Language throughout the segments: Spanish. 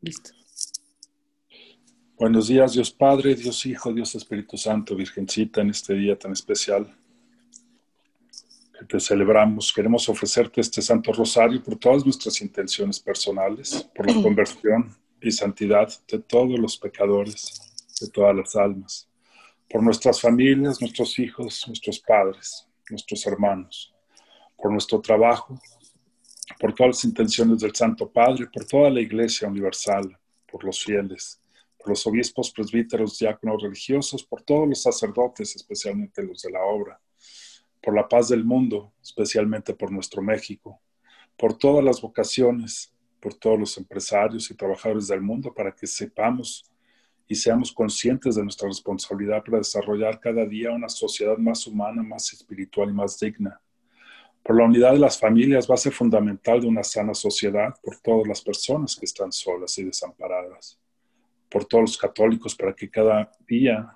Listo. Buenos días, Dios Padre, Dios Hijo, Dios Espíritu Santo, Virgencita, en este día tan especial que te celebramos. Queremos ofrecerte este Santo Rosario por todas nuestras intenciones personales, por la conversión y santidad de todos los pecadores, de todas las almas, por nuestras familias, nuestros hijos, nuestros padres, nuestros hermanos, por nuestro trabajo, por todas las intenciones del Santo Padre, por toda la Iglesia Universal, por los fieles por los obispos, presbíteros, diáconos religiosos, por todos los sacerdotes, especialmente los de la obra, por la paz del mundo, especialmente por nuestro México, por todas las vocaciones, por todos los empresarios y trabajadores del mundo, para que sepamos y seamos conscientes de nuestra responsabilidad para desarrollar cada día una sociedad más humana, más espiritual y más digna. Por la unidad de las familias, base fundamental de una sana sociedad, por todas las personas que están solas y desamparadas por todos los católicos para que cada día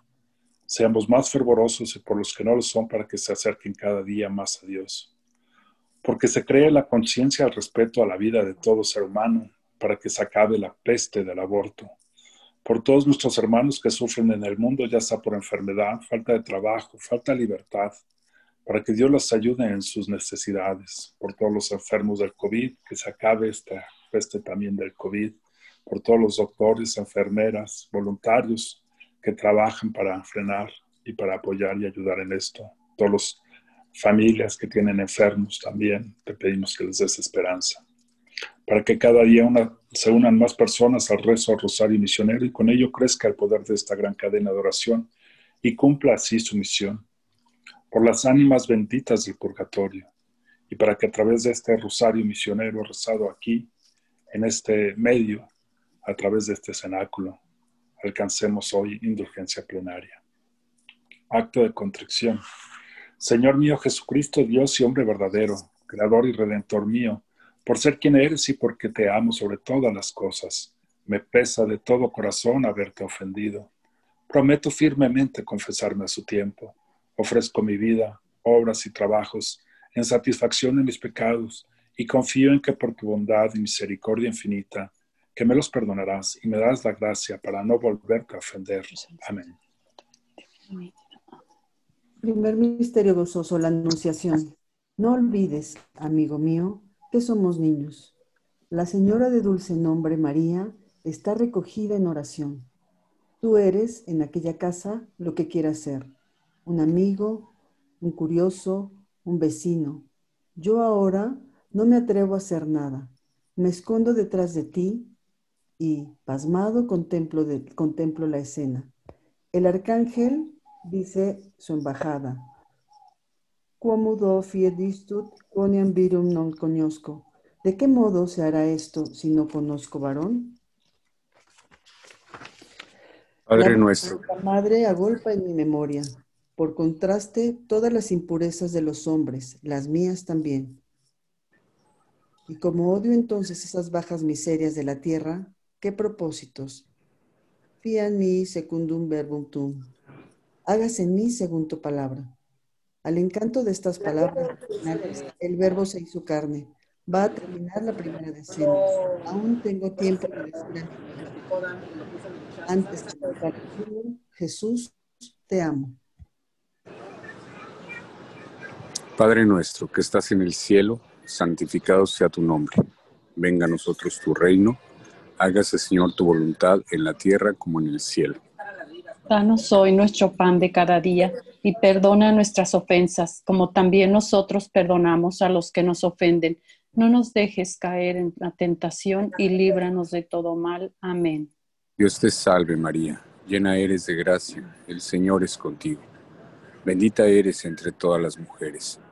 seamos más fervorosos y por los que no lo son para que se acerquen cada día más a Dios. Porque se cree la conciencia al respeto a la vida de todo ser humano para que se acabe la peste del aborto. Por todos nuestros hermanos que sufren en el mundo, ya sea por enfermedad, falta de trabajo, falta de libertad, para que Dios los ayude en sus necesidades. Por todos los enfermos del COVID, que se acabe esta peste también del COVID por todos los doctores, enfermeras, voluntarios que trabajan para frenar y para apoyar y ayudar en esto. Todas las familias que tienen enfermos también, te pedimos que les des esperanza. Para que cada día se unan más personas al rezo al Rosario Misionero y con ello crezca el poder de esta gran cadena de oración y cumpla así su misión. Por las ánimas benditas del purgatorio y para que a través de este Rosario Misionero rezado aquí, en este medio, a través de este cenáculo, alcancemos hoy indulgencia plenaria. Acto de contrición. Señor mío Jesucristo, Dios y hombre verdadero, Creador y Redentor mío, por ser quien eres y porque te amo sobre todas las cosas, me pesa de todo corazón haberte ofendido. Prometo firmemente confesarme a su tiempo. Ofrezco mi vida, obras y trabajos en satisfacción de mis pecados y confío en que por tu bondad y misericordia infinita que me los perdonarás y me darás la gracia para no volverte a ofender. Amén. Primer misterio gozoso, la anunciación. No olvides, amigo mío, que somos niños. La señora de dulce nombre María está recogida en oración. Tú eres en aquella casa lo que quieras ser, un amigo, un curioso, un vecino. Yo ahora no me atrevo a hacer nada. Me escondo detrás de ti y, pasmado, contemplo, contemplo la escena. El arcángel dice su embajada. Quomudo fiedistut coniam virum non conozco. ¿De qué modo se hará esto si no conozco varón? Padre nuestro. La madre agolpa en mi memoria. Por contraste, todas las impurezas de los hombres, las mías también. Y como odio entonces esas bajas miserias de la tierra, ¿Qué propósitos? Fian mi secundum verbum tum. Hágase en mí según tu palabra. Al encanto de estas palabras el verbo se hizo carne. Va a terminar la primera decena. Aún tengo tiempo de decir antes de Jesús, te amo. Padre nuestro que estás en el cielo, santificado sea tu nombre. Venga a nosotros tu reino Hágase, Señor, tu voluntad en la tierra como en el cielo. Danos hoy nuestro pan de cada día y perdona nuestras ofensas, como también nosotros perdonamos a los que nos ofenden. No nos dejes caer en la tentación y líbranos de todo mal. Amén. Dios te salve María, llena eres de gracia, el Señor es contigo. Bendita eres entre todas las mujeres,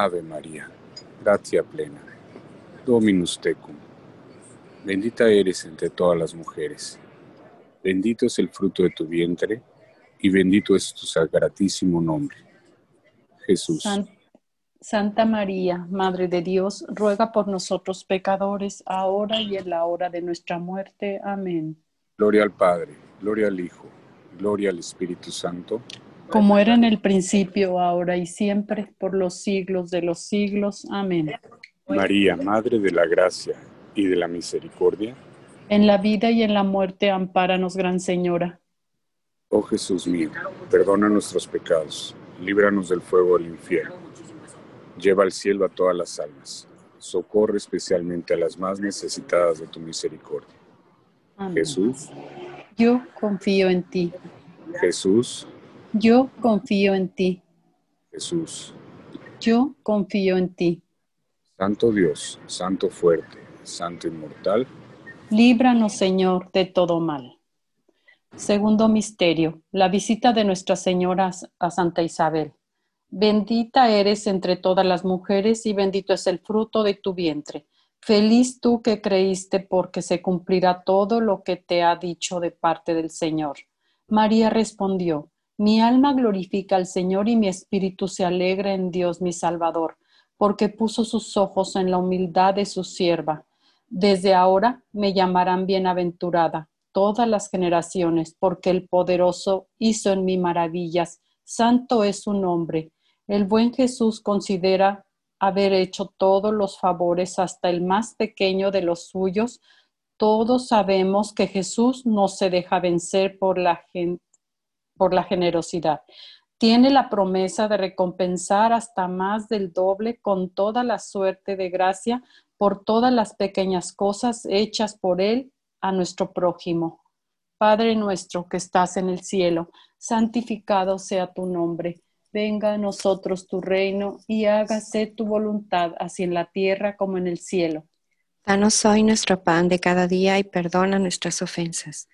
Ave María, gratia plena, Dominus tecum. Bendita eres entre todas las mujeres. Bendito es el fruto de tu vientre, y bendito es tu sagratísimo nombre. Jesús. Santa María, Madre de Dios, ruega por nosotros pecadores, ahora y en la hora de nuestra muerte. Amén. Gloria al Padre, gloria al Hijo, gloria al Espíritu Santo. Como era en el principio, ahora y siempre, por los siglos de los siglos. Amén. María, Madre de la Gracia y de la Misericordia. En la vida y en la muerte, ampáranos, Gran Señora. Oh Jesús mío, perdona nuestros pecados, líbranos del fuego del infierno Lleva al cielo a todas las almas. Socorre especialmente a las más necesitadas de tu misericordia. Jesús. Yo confío en ti. Jesús. Yo confío en ti. Jesús. Yo confío en ti. Santo Dios, Santo fuerte, Santo inmortal. Líbranos, Señor, de todo mal. Segundo misterio, la visita de Nuestra Señora a Santa Isabel. Bendita eres entre todas las mujeres y bendito es el fruto de tu vientre. Feliz tú que creíste porque se cumplirá todo lo que te ha dicho de parte del Señor. María respondió, mi alma glorifica al Señor y mi espíritu se alegra en Dios mi Salvador, porque puso sus ojos en la humildad de su sierva. Desde ahora me llamarán bienaventurada todas las generaciones, porque el poderoso hizo en mí maravillas. Santo es su nombre el buen Jesús considera haber hecho todos los favores hasta el más pequeño de los suyos. Todos sabemos que Jesús no se deja vencer por la, por la generosidad. Tiene la promesa de recompensar hasta más del doble con toda la suerte de gracia por todas las pequeñas cosas hechas por Él a nuestro prójimo. Padre nuestro que estás en el cielo, santificado sea tu nombre venga a nosotros tu reino y hágase tu voluntad, así en la tierra como en el cielo. Danos hoy nuestro pan de cada día y perdona nuestras ofensas,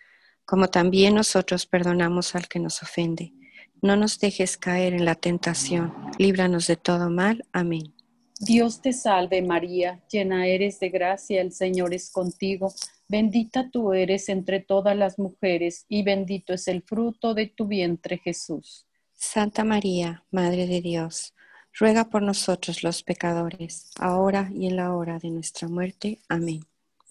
como también nosotros perdonamos al que nos ofende. No nos dejes caer en la tentación, líbranos de todo mal. Amén. Dios te salve María, llena eres de gracia, el Señor es contigo. Bendita tú eres entre todas las mujeres y bendito es el fruto de tu vientre Jesús. Santa María, Madre de Dios, ruega por nosotros los pecadores, ahora y en la hora de nuestra muerte. Amén.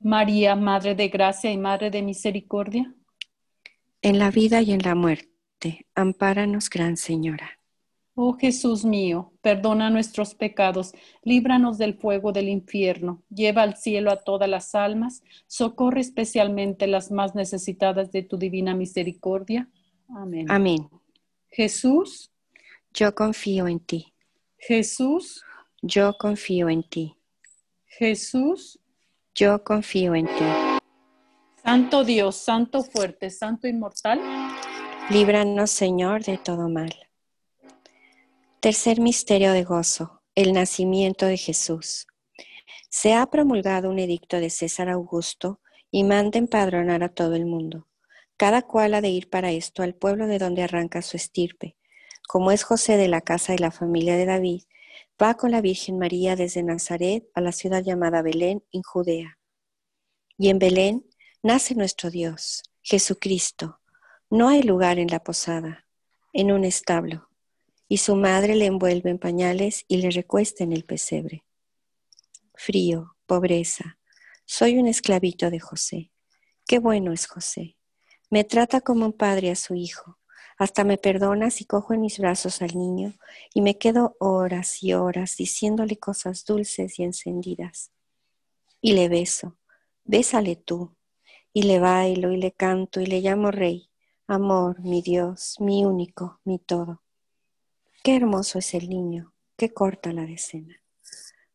María, Madre de Gracia y Madre de Misericordia. En la vida y en la muerte, ampáranos, Gran Señora. Oh Jesús mío, perdona nuestros pecados, líbranos del fuego del infierno, lleva al cielo a todas las almas, socorre especialmente las más necesitadas de tu divina misericordia. Amén. Amén. Jesús, yo confío en ti. Jesús, yo confío en ti. Jesús, yo confío en ti. Santo Dios, Santo fuerte, Santo inmortal. Líbranos, Señor, de todo mal. Tercer misterio de gozo, el nacimiento de Jesús. Se ha promulgado un edicto de César Augusto y manda empadronar a todo el mundo. Cada cual ha de ir para esto al pueblo de donde arranca su estirpe. Como es José de la casa de la familia de David, va con la Virgen María desde Nazaret a la ciudad llamada Belén, en Judea. Y en Belén nace nuestro Dios, Jesucristo. No hay lugar en la posada, en un establo, y su madre le envuelve en pañales y le recuesta en el pesebre. Frío, pobreza, soy un esclavito de José. Qué bueno es José. Me trata como un padre a su hijo. Hasta me perdona si cojo en mis brazos al niño y me quedo horas y horas diciéndole cosas dulces y encendidas. Y le beso, bésale tú, y le bailo y le canto y le llamo rey, amor, mi Dios, mi único, mi todo. Qué hermoso es el niño, qué corta la decena.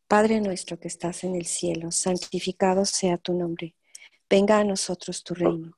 Padre nuestro que estás en el cielo, santificado sea tu nombre. Venga a nosotros tu reino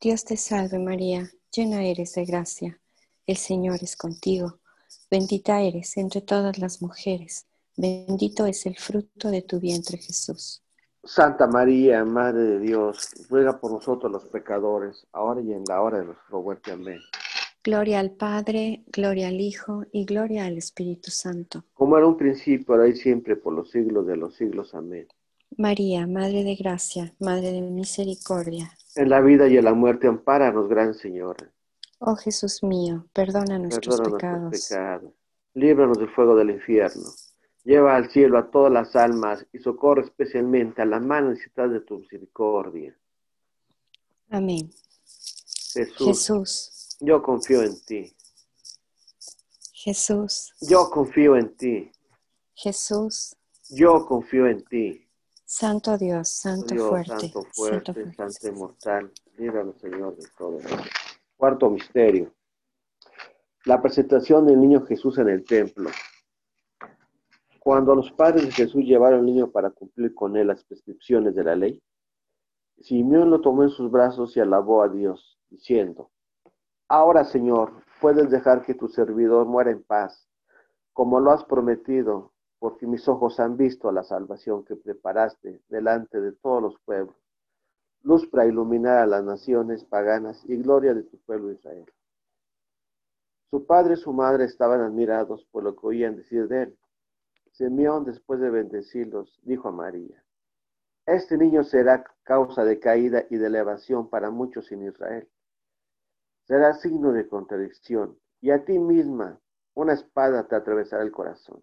Dios te salve María, llena eres de gracia, el Señor es contigo. Bendita eres entre todas las mujeres, bendito es el fruto de tu vientre Jesús. Santa María, Madre de Dios, ruega por nosotros los pecadores, ahora y en la hora de nuestra muerte. Amén. Gloria al Padre, gloria al Hijo y gloria al Espíritu Santo. Como era un principio, ahora y siempre, por los siglos de los siglos. Amén. María, Madre de Gracia, Madre de Misericordia. En la vida y en la muerte, ampáranos, Gran Señor. Oh Jesús mío, perdona nuestros Perdona pecados. nuestros pecados. Líbranos del fuego del infierno. Lleva al cielo a todas las almas y socorre especialmente a la más necesitada de tu misericordia. Amén. Jesús, Jesús, yo confío en ti. Jesús, Yo confío en ti. Jesús, Yo confío en ti. Santo Dios, Santo Dios, fuerte, Santo Santo fuerte, fuerte. Santo inmortal, líbranos, Señor, de todo. Cuarto misterio. La presentación del niño Jesús en el templo. Cuando los padres de Jesús llevaron al niño para cumplir con él las prescripciones de la ley, Simeón lo tomó en sus brazos y alabó a Dios, diciendo, Ahora, Señor, puedes dejar que tu servidor muera en paz, como lo has prometido, porque mis ojos han visto la salvación que preparaste delante de todos los pueblos, luz para iluminar a las naciones paganas y gloria de tu pueblo Israel. Su padre y su madre estaban admirados por lo que oían decir de él. Simeón, después de bendecirlos, dijo a María, Este niño será causa de caída y de elevación para muchos en Israel. Será signo de contradicción, y a ti misma una espada te atravesará el corazón.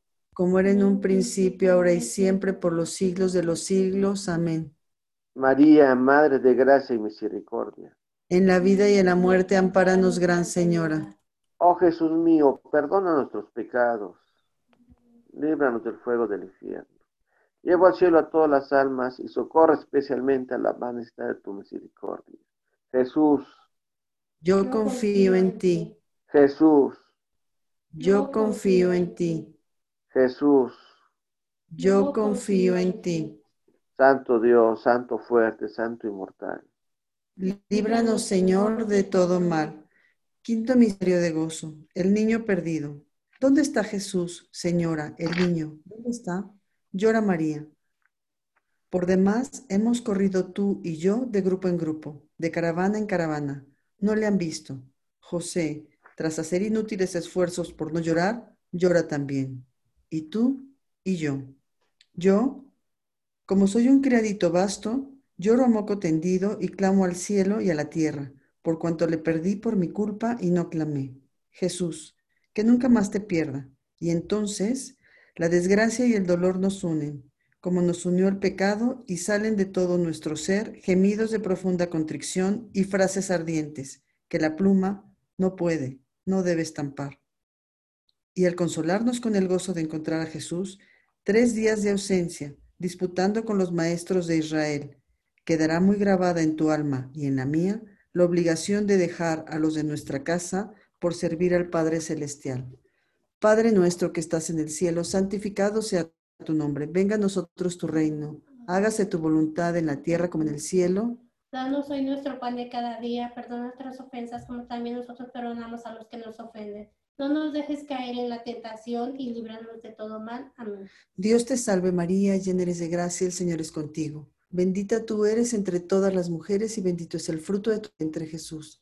Como era en un principio, ahora y siempre, por los siglos de los siglos. Amén. María, Madre de gracia y misericordia. En la vida y en la muerte, ampáranos, Gran Señora. Oh Jesús mío, perdona nuestros pecados, líbranos del fuego del infierno. Llevo al cielo a todas las almas y socorre especialmente a la vanidad de tu misericordia. Jesús. Yo confío en ti. Jesús. Yo confío en ti. Jesús. Yo confío en ti. Santo Dios, Santo fuerte, Santo inmortal. Líbranos, Señor, de todo mal Quinto misterio de gozo, el niño perdido. ¿Dónde está Jesús, señora, el niño? ¿Dónde está? Llora María. Por demás, hemos corrido tú y yo de grupo en grupo, de caravana en caravana. No le han visto. José, tras hacer inútiles esfuerzos por no llorar, llora también. Y tú y yo. Yo, como soy un criadito vasto, lloro a moco tendido y clamo al cielo y a la tierra por cuanto le perdí por mi culpa y no clamé. Jesús, que nunca más te pierda. Y entonces la desgracia y el dolor nos unen, como nos unió el pecado, y salen de todo nuestro ser gemidos de profunda contrición y frases ardientes que la pluma no puede, no debe estampar. Y al consolarnos con el gozo de encontrar a Jesús, tres días de ausencia, disputando con los maestros de Israel, quedará muy grabada en tu alma y en la mía la obligación de dejar a los de nuestra casa por servir al Padre Celestial. Padre nuestro que estás en el cielo, santificado sea tu nombre. Venga a nosotros tu reino. Hágase tu voluntad en la tierra como en el cielo. Danos hoy nuestro pan de cada día. Perdona nuestras ofensas como también nosotros perdonamos a los que nos ofenden. No nos dejes caer en la tentación y líbranos de todo mal. Amén. Dios te salve María, llena eres de gracia, el Señor es contigo. Bendita tú eres entre todas las mujeres y bendito es el fruto de tu vientre Jesús.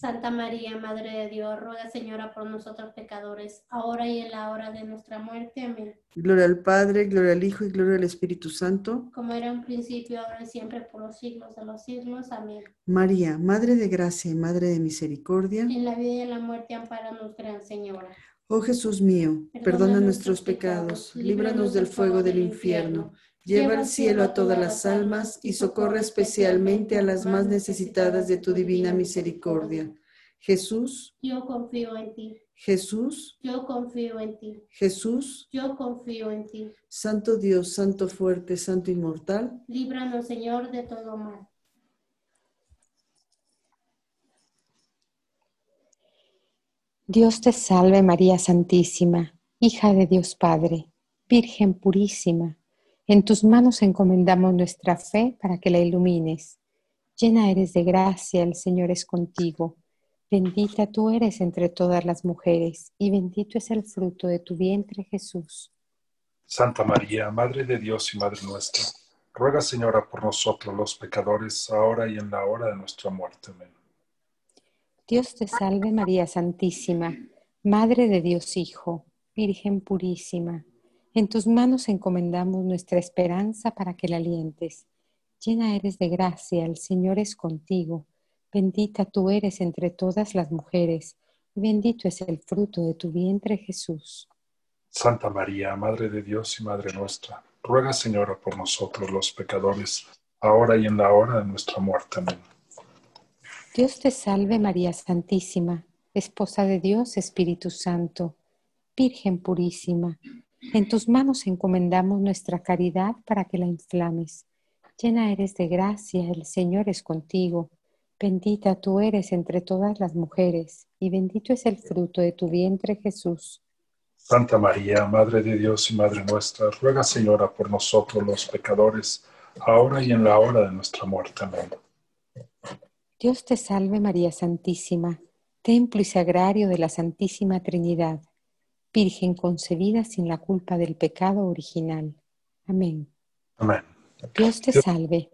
Santa María, Madre de Dios, ruega Señora por nosotros pecadores, ahora y en la hora de nuestra muerte. Amén. Gloria al Padre, gloria al Hijo y gloria al Espíritu Santo. Como era un principio, ahora y siempre, por los siglos de los siglos. Amén. María, Madre de gracia y Madre de misericordia. En la vida y en la muerte, amparanos, Gran Señora. Oh Jesús mío, perdona nuestros pecados, líbranos del fuego del infierno. Lleva al cielo a todas las almas y socorre especialmente a las más necesitadas de tu divina misericordia. Jesús, Yo confío en ti. Jesús, Yo confío en ti. Jesús, Yo confío en ti. Santo Dios, Santo fuerte, Santo inmortal. Líbranos, Señor, de todo mal. Dios te salve María Santísima, hija de Dios Padre, Virgen purísima. En tus manos encomendamos nuestra fe para que la ilumines. Llena eres de gracia, el Señor es contigo. Bendita tú eres entre todas las mujeres, y bendito es el fruto de tu vientre, Jesús. Santa María, Madre de Dios y Madre nuestra, ruega Señora por nosotros los pecadores, ahora y en la hora de nuestra muerte. Amén. Dios te salve María Santísima, Madre de Dios Hijo, Virgen purísima. En tus manos encomendamos nuestra esperanza para que la alientes. Llena eres de gracia, el Señor es contigo. Bendita tú eres entre todas las mujeres, y bendito es el fruto de tu vientre Jesús. Santa María, Madre de Dios y Madre nuestra, ruega Señora por nosotros los pecadores, ahora y en la hora de nuestra muerte. Amén. Dios te salve María Santísima, Esposa de Dios, Espíritu Santo, Virgen purísima. En tus manos encomendamos nuestra caridad para que la inflames. Llena eres de gracia, el Señor es contigo. Bendita tú eres entre todas las mujeres, y bendito es el fruto de tu vientre Jesús. Santa María, Madre de Dios y Madre nuestra, ruega Señora por nosotros los pecadores, ahora y en la hora de nuestra muerte. Amén. Dios te salve María Santísima, templo y sagrario de la Santísima Trinidad, Virgen concebida sin la culpa del pecado original. Amén. Amén. Dios te salve.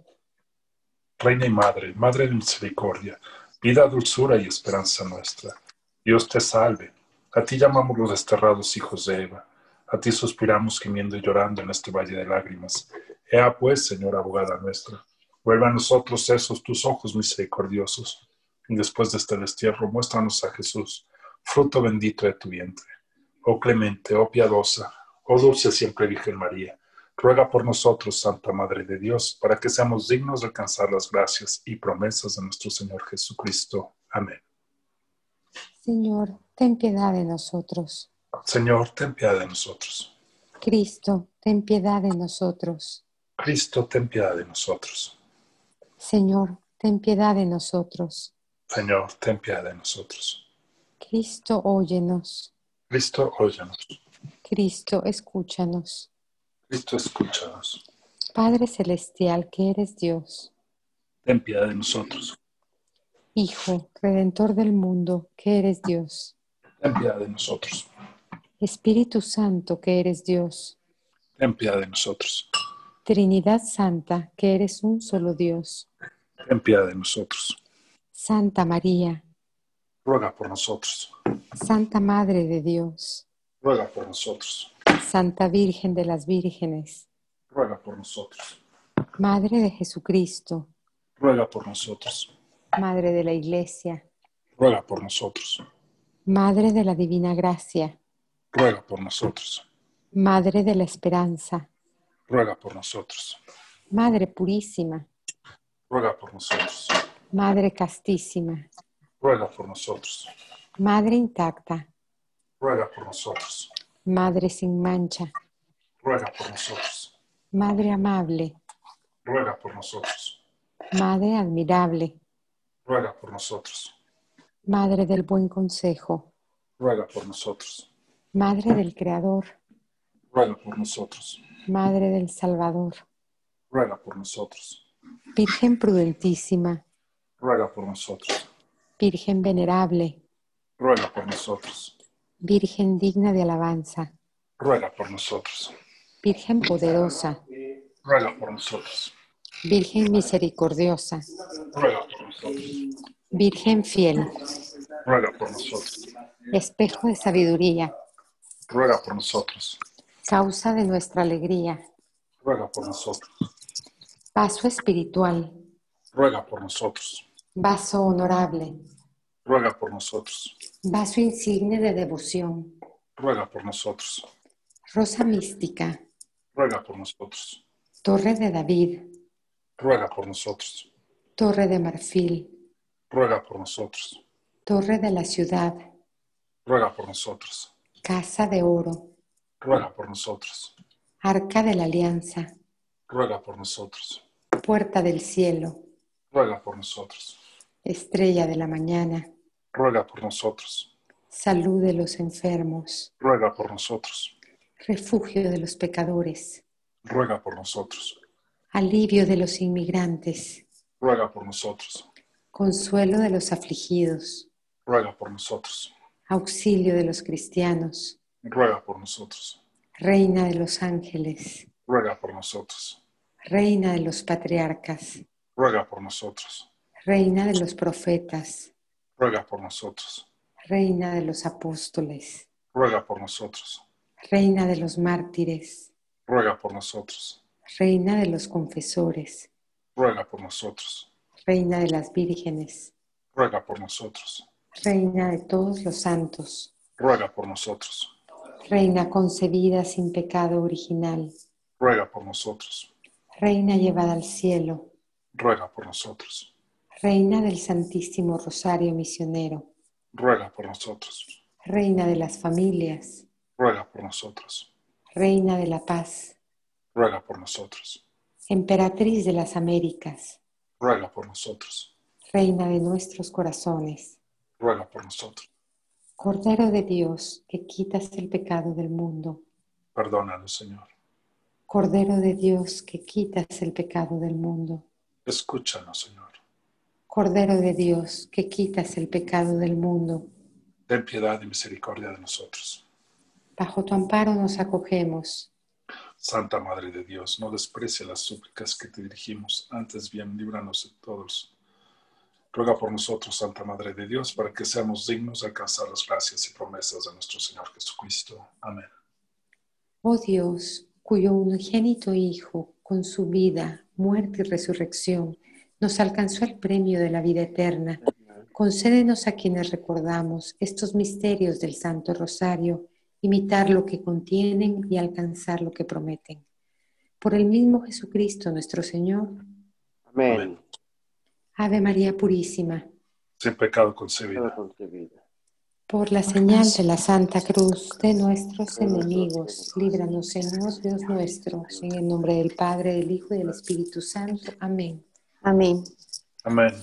Reina y Madre, Madre de misericordia, vida, dulzura y esperanza nuestra. Dios te salve. A ti llamamos los desterrados hijos de Eva. A ti suspiramos gimiendo y llorando en este valle de lágrimas. Ea pues, Señora abogada nuestra, vuelve a nosotros esos tus ojos misericordiosos. Y después de este destierro, muéstranos a Jesús, fruto bendito de tu vientre. Oh clemente, oh piadosa, oh dulce siempre Virgen María, ruega por nosotros, Santa Madre de Dios, para que seamos dignos de alcanzar las gracias y promesas de nuestro Señor Jesucristo. Amén. Señor, ten piedad de nosotros. Señor, ten piedad de nosotros. Cristo, ten piedad de nosotros. Cristo, ten piedad de nosotros. Señor, ten piedad de nosotros. Señor, ten piedad de nosotros. Cristo, óyenos. Cristo, óyenos. Cristo, escúchanos. Cristo, escúchanos. Padre Celestial, que eres Dios. Ten piedad de nosotros. Hijo, Redentor del mundo, que eres Dios. Ten piedad de nosotros. Espíritu Santo, que eres Dios. Ten piedad de nosotros. Trinidad Santa, que eres un solo Dios. Ten piedad de nosotros. Santa María, Ruega por nosotros. Santa Madre de Dios, Ruega por nosotros. Santa Virgen de las Vírgenes, Ruega por nosotros. Madre de Jesucristo, Ruega por nosotros. Madre de la Iglesia, Ruega por nosotros. Madre de la Divina Gracia, Ruega por nosotros. Madre de la Esperanza, Ruega por nosotros. Madre Purísima, Ruega por nosotros. Madre Castísima, Ruega por nosotros. Madre Intacta, Ruega por nosotros. Madre sin mancha, Ruega por nosotros. Madre amable, Ruega por nosotros. Madre admirable, Ruega por nosotros. Madre del buen consejo, Ruega por nosotros. Madre del Creador, Ruega por nosotros. Madre del Salvador, Ruega por nosotros. Virgen prudentísima, Ruega por nosotros. Virgen venerable, Ruega por nosotros. Virgen digna de alabanza, Ruega por nosotros. Virgen poderosa, Ruega por nosotros. Virgen misericordiosa, Ruega por nosotros. Virgen fiel, Ruega por nosotros. espejo de sabiduría, Ruega por nosotros. causa de nuestra alegría, Ruega por nosotros. paso espiritual, Ruega por nosotros. Vaso honorable, Ruega por nosotros. vaso insigne de devoción, Ruega por nosotros. rosa mística, Ruega por nosotros. torre de David, Ruega por nosotros. torre de marfil, Ruega por nosotros. torre de la ciudad, Ruega por nosotros. casa de oro, Ruega por nosotros. arca de la alianza, Ruega por nosotros. puerta del cielo, Ruega por nosotros. Estrella de la mañana, Ruega por nosotros. salud de los enfermos, Ruega por nosotros. refugio de los pecadores, Ruega por nosotros. alivio de los inmigrantes, Ruega por nosotros. consuelo de los afligidos, Ruega por nosotros. auxilio de los cristianos, Ruega por nosotros. reina de los ángeles, Ruega por nosotros. reina de los patriarcas, Ruega por nosotros. Reina de los profetas, Ruega por nosotros. reina de los apóstoles, Ruega por nosotros. reina de los mártires, Ruega por nosotros. reina de los confesores, Ruega por nosotros. reina de las vírgenes, Ruega por nosotros. reina de todos los santos, Ruega por nosotros. reina concebida sin pecado original, Ruega por nosotros. reina llevada al cielo, Ruega por nosotros. Reina del Santísimo Rosario Misionero, Ruega por nosotros. reina de las familias, Ruega por nosotros. reina de la paz, Ruega por nosotros. emperatriz de las Américas, Ruega por nosotros. reina de nuestros corazones, Ruega por nosotros. Cordero de Dios que quitas el pecado del mundo, Perdónanos, Señor. Cordero de Dios que quitas el pecado del mundo, Escúchanos, Señor. Cordero de Dios que quitas el pecado del mundo, Ten piedad y misericordia de nosotros. bajo tu amparo nos acogemos. Santa Madre de Dios, no desprecie las súplicas que te dirigimos, antes bien líbranos de todos. Ruega por nosotros, Santa Madre de Dios, para que seamos dignos de alcanzar las gracias y promesas de nuestro Señor Jesucristo. Amén. Oh Dios, cuyo unigénito Hijo, con su vida, muerte y resurrección, nos alcanzó el premio de la vida eterna, Concédenos a quienes recordamos estos misterios del Santo Rosario, imitar lo que contienen y alcanzar lo que prometen. Por el mismo Jesucristo nuestro Señor. Amén. Ave María Purísima. Sin pecado concebida. Por la señal de la Santa Cruz de nuestros enemigos, líbranos, Señor Dios nuestro, en el nombre del Padre, del Hijo y del Espíritu Santo. Amén. Amén. Amén.